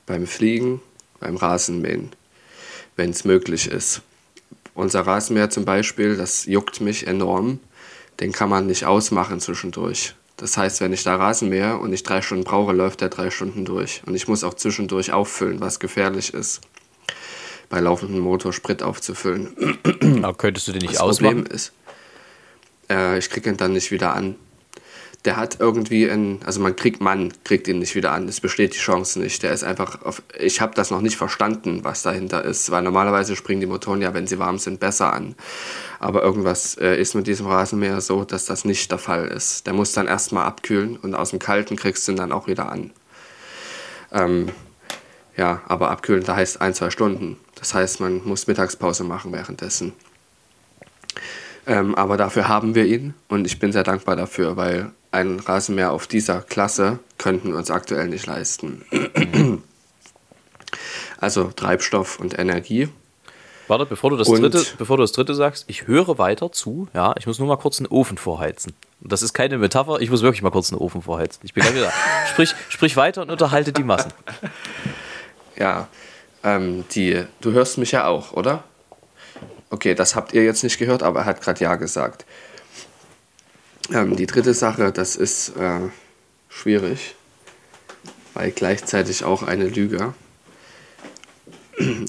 [SPEAKER 3] beim Fliegen, beim Rasenmähen, wenn es möglich ist. Unser Rasenmäher zum Beispiel, das juckt mich enorm, den kann man nicht ausmachen zwischendurch. Das heißt, wenn ich da Rasenmäher und ich drei Stunden brauche, läuft der drei Stunden durch. Und ich muss auch zwischendurch auffüllen, was gefährlich ist. Bei laufendem Motor Sprit aufzufüllen.
[SPEAKER 2] Aber könntest du den nicht
[SPEAKER 3] das
[SPEAKER 2] ausmachen?
[SPEAKER 3] Problem ist, äh, ich kriege ihn dann nicht wieder an der hat irgendwie ein, also man kriegt, man kriegt ihn nicht wieder an. Es besteht die Chance nicht. Der ist einfach, auf, ich habe das noch nicht verstanden, was dahinter ist, weil normalerweise springen die Motoren ja, wenn sie warm sind, besser an. Aber irgendwas äh, ist mit diesem Rasenmäher so, dass das nicht der Fall ist. Der muss dann erstmal abkühlen und aus dem Kalten kriegst du ihn dann auch wieder an. Ähm, ja, aber abkühlen, da heißt ein, zwei Stunden. Das heißt, man muss Mittagspause machen währenddessen. Ähm, aber dafür haben wir ihn und ich bin sehr dankbar dafür, weil ein Rasenmäher auf dieser Klasse könnten wir uns aktuell nicht leisten. also Treibstoff und Energie.
[SPEAKER 2] Warte, bevor du, das
[SPEAKER 3] Und-
[SPEAKER 2] dritte, bevor du das dritte sagst, ich höre weiter zu, ja, ich muss nur mal kurz einen Ofen vorheizen. Das ist keine Metapher, ich muss wirklich mal kurz einen Ofen vorheizen. Ich bin gleich wieder. sprich, sprich weiter und unterhalte die Massen.
[SPEAKER 3] Ja, ähm, die, du hörst mich ja auch, oder? Okay, das habt ihr jetzt nicht gehört, aber er hat gerade Ja gesagt. Ähm, die dritte Sache, das ist äh, schwierig, weil gleichzeitig auch eine Lüge.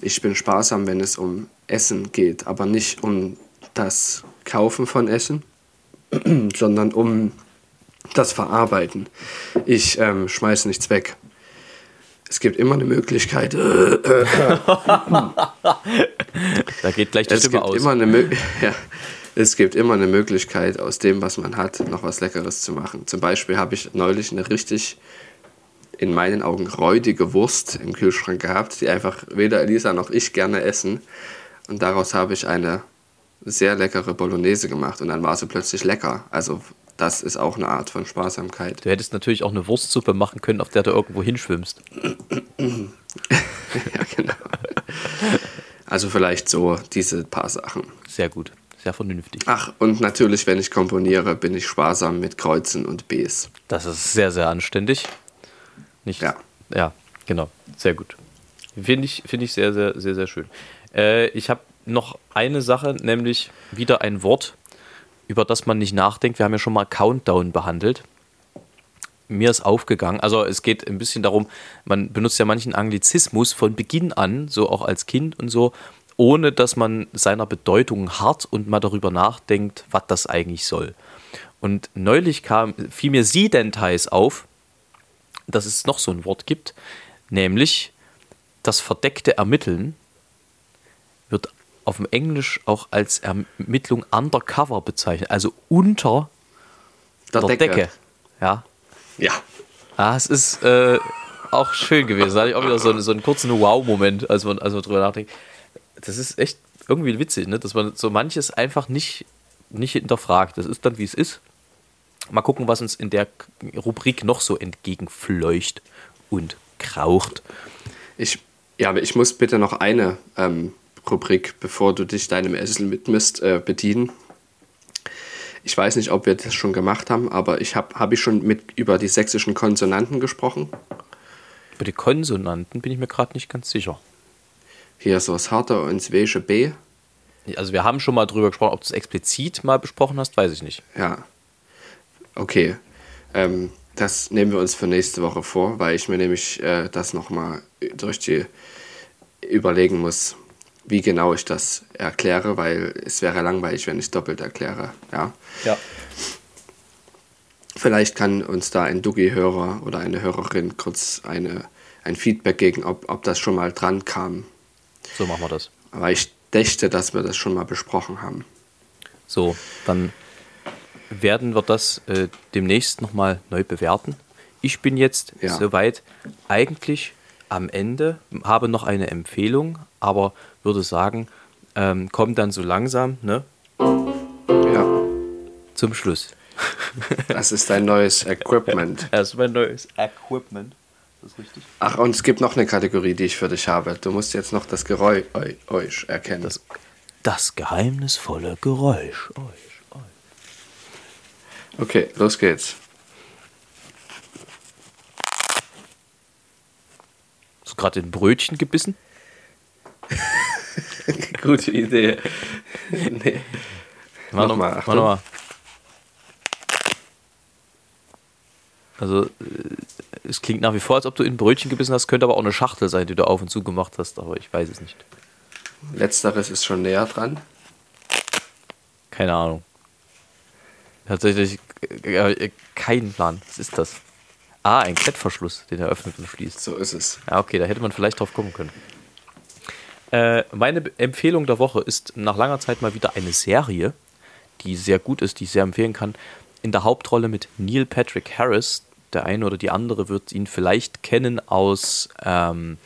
[SPEAKER 3] Ich bin sparsam, wenn es um Essen geht, aber nicht um das Kaufen von Essen, sondern um das Verarbeiten. Ich ähm, schmeiße nichts weg. Es gibt immer eine Möglichkeit,
[SPEAKER 2] Da geht gleich die
[SPEAKER 3] es
[SPEAKER 2] Stimme aus.
[SPEAKER 3] ja, es gibt immer eine Möglichkeit, aus dem, was man hat, noch was Leckeres zu machen. Zum Beispiel habe ich neulich eine richtig, in meinen Augen, räudige Wurst im Kühlschrank gehabt, die einfach weder Elisa noch ich gerne essen. Und daraus habe ich eine sehr leckere Bolognese gemacht und dann war sie plötzlich lecker. Also das ist auch eine Art von Sparsamkeit.
[SPEAKER 2] Du hättest natürlich auch eine Wurstsuppe machen können, auf der du irgendwo hinschwimmst.
[SPEAKER 3] ja, genau. Also vielleicht so diese paar Sachen.
[SPEAKER 2] Sehr gut, sehr vernünftig.
[SPEAKER 3] Ach, und natürlich, wenn ich komponiere, bin ich sparsam mit Kreuzen und Bs.
[SPEAKER 2] Das ist sehr, sehr anständig. Nicht,
[SPEAKER 3] Ja.
[SPEAKER 2] Ja, genau. Sehr gut. Finde ich, finde ich sehr, sehr, sehr, sehr schön. Äh, ich habe noch eine Sache, nämlich wieder ein Wort, über das man nicht nachdenkt. Wir haben ja schon mal Countdown behandelt. Mir ist aufgegangen, also es geht ein bisschen darum, man benutzt ja manchen Anglizismus von Beginn an, so auch als Kind und so, ohne dass man seiner Bedeutung hart und mal darüber nachdenkt, was das eigentlich soll. Und neulich kam, fiel mir Sidentais auf, dass es noch so ein Wort gibt, nämlich das verdeckte Ermitteln auf dem Englisch auch als Ermittlung undercover bezeichnet, also unter
[SPEAKER 3] Der
[SPEAKER 2] der
[SPEAKER 3] Decke.
[SPEAKER 2] Decke. Ja,
[SPEAKER 3] Ja.
[SPEAKER 2] Ah, es ist äh, auch schön gewesen. Da hatte ich auch wieder so, einen- so einen kurzen Wow-Moment, als man, als man drüber nachdenkt. Das ist echt irgendwie witzig, ne? dass man so manches einfach nicht, nicht hinterfragt. Das ist dann, wie es ist. Mal gucken, was uns in der Rubrik noch so entgegenfleucht und kraucht.
[SPEAKER 3] Ich, ja, aber ich muss bitte noch eine ähm, Rubrik, bevor du dich deinem Essen widmest, äh, bedienen. Ich weiß nicht, ob wir das schon gemacht haben, aber ich habe hab ich schon mit über die sächsischen Konsonanten gesprochen.
[SPEAKER 2] Bei den Konsonanten bin ich mir gerade nicht ganz sicher.
[SPEAKER 3] Hier so das harte und das weiche B.
[SPEAKER 2] Also wir haben schon mal drüber gesprochen, ob du es explizit mal besprochen hast, weiß ich nicht.
[SPEAKER 3] Ja. Okay. Ähm, das nehmen wir uns für nächste Woche vor, weil ich mir nämlich äh, das nochmal durch die überlegen muss, wie genau ich das erkläre, weil es wäre langweilig, wenn ich es doppelt erkläre. Ja.
[SPEAKER 2] Ja.
[SPEAKER 3] Vielleicht kann uns da ein Dugi-Hörer oder eine Hörerin kurz eine, ein Feedback geben, ob, ob das schon mal dran kam.
[SPEAKER 2] So machen wir das.
[SPEAKER 3] Aber ich dächte, dass wir das schon mal besprochen haben.
[SPEAKER 2] So, dann werden wir das äh, demnächst nochmal neu bewerten. Ich bin jetzt
[SPEAKER 3] Ja.
[SPEAKER 2] soweit eigentlich am Ende, habe noch eine Empfehlung, aber würde sagen, ähm, kommt dann so langsam ne,
[SPEAKER 3] Ja,
[SPEAKER 2] zum Schluss.
[SPEAKER 3] das ist dein neues Equipment.
[SPEAKER 2] Das ist mein neues Equipment. Das ist richtig.
[SPEAKER 3] Ach, und es gibt noch eine Kategorie, die ich für dich habe. Du musst jetzt noch das Geräusch erkennen.
[SPEAKER 2] Das, das geheimnisvolle Geräusch. Euch, euch.
[SPEAKER 3] Okay, los geht's.
[SPEAKER 2] Du gerade in ein Brötchen gebissen?
[SPEAKER 3] Gute Idee. nee.
[SPEAKER 2] Mach
[SPEAKER 3] Nochmal,
[SPEAKER 2] mach
[SPEAKER 3] Achtung.
[SPEAKER 2] nochmal. Also, äh, es klingt nach wie vor, als ob du in ein Brötchen gebissen hast, könnte aber auch eine Schachtel sein, die du auf und zu gemacht hast, aber ich weiß es nicht.
[SPEAKER 3] Letzteres ist schon näher dran.
[SPEAKER 2] Keine Ahnung. Tatsächlich äh, äh, keinen Plan. Was ist das? Ah, ein Klettverschluss, den er öffnet und schließt.
[SPEAKER 3] So ist es.
[SPEAKER 2] Ja, okay, da hätte man vielleicht drauf kommen können. Äh, meine Empfehlung der Woche ist nach langer Zeit mal wieder eine Serie, die sehr gut ist, die ich sehr empfehlen kann. In der Hauptrolle mit Neil Patrick Harris. Der eine oder die andere wird ihn vielleicht kennen aus, ähm,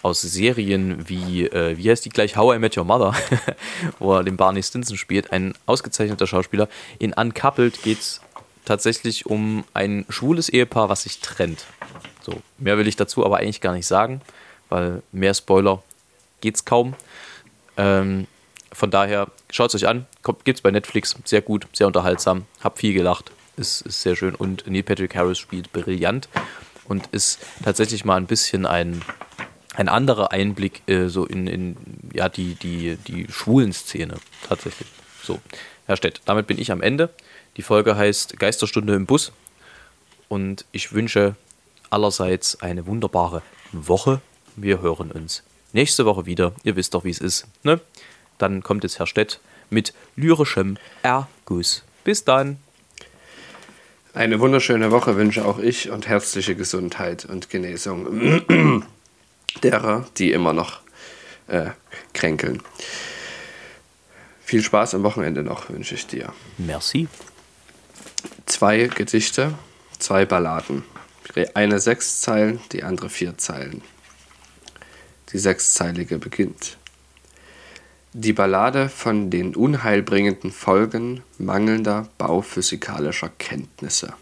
[SPEAKER 2] aus Serien wie, äh, wie heißt die gleich, How I Met Your Mother, wo er den Barney Stinson spielt. Ein ausgezeichneter Schauspieler. In Uncoupled geht es tatsächlich um ein schwules Ehepaar, was sich trennt. So, mehr will ich dazu aber eigentlich gar nicht sagen, weil mehr Spoiler geht's kaum. Ähm, von daher, schaut es euch an, kommt, gibt's bei Netflix, sehr gut, sehr unterhaltsam, hab viel gelacht, ist, ist sehr schön und Neil Patrick Harris spielt brillant und ist tatsächlich mal ein bisschen ein, ein anderer Einblick äh, so in, in ja, die, die, die schwulen Szene tatsächlich. So, Herr Stett, damit bin ich am Ende. Die Folge heißt Geisterstunde im Bus und ich wünsche allerseits eine wunderbare Woche. Wir hören uns nächste Woche wieder. Ihr wisst doch, wie es ist. Ne? Dann kommt jetzt Herr Stett mit lyrischem Erguss. Bis dann.
[SPEAKER 3] Eine wunderschöne Woche wünsche auch ich und herzliche Gesundheit und Genesung derer, die immer noch äh, kränkeln. Viel Spaß am Wochenende noch wünsche ich dir.
[SPEAKER 2] Merci.
[SPEAKER 3] Zwei Gedichte, zwei Balladen. Eine sechs Zeilen, die andere vier Zeilen. Die sechszeilige beginnt. Die Ballade von den unheilbringenden Folgen mangelnder bauphysikalischer Kenntnisse.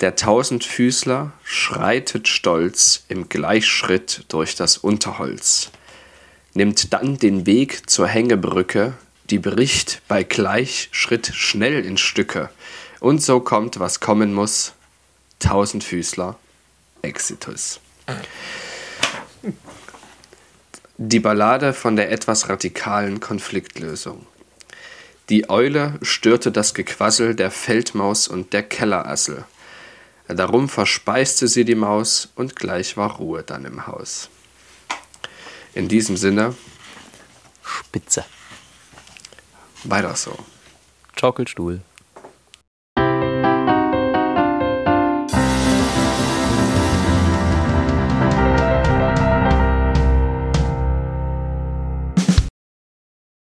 [SPEAKER 3] Der Tausendfüßler schreitet stolz im Gleichschritt durch das Unterholz, nimmt dann den Weg zur Hängebrücke, die bricht bei Gleichschritt schnell in Stücke, und so kommt, was kommen muss, Tausendfüßler, Exitus. Die Ballade von der etwas radikalen Konfliktlösung. Die Eule störte das Gequassel der Feldmaus und der Kellerassel. Darum verspeiste sie die Maus und gleich war Ruhe dann im Haus. In diesem Sinne,
[SPEAKER 2] Spitze.
[SPEAKER 3] Weiter so.
[SPEAKER 2] Schaukelstuhl.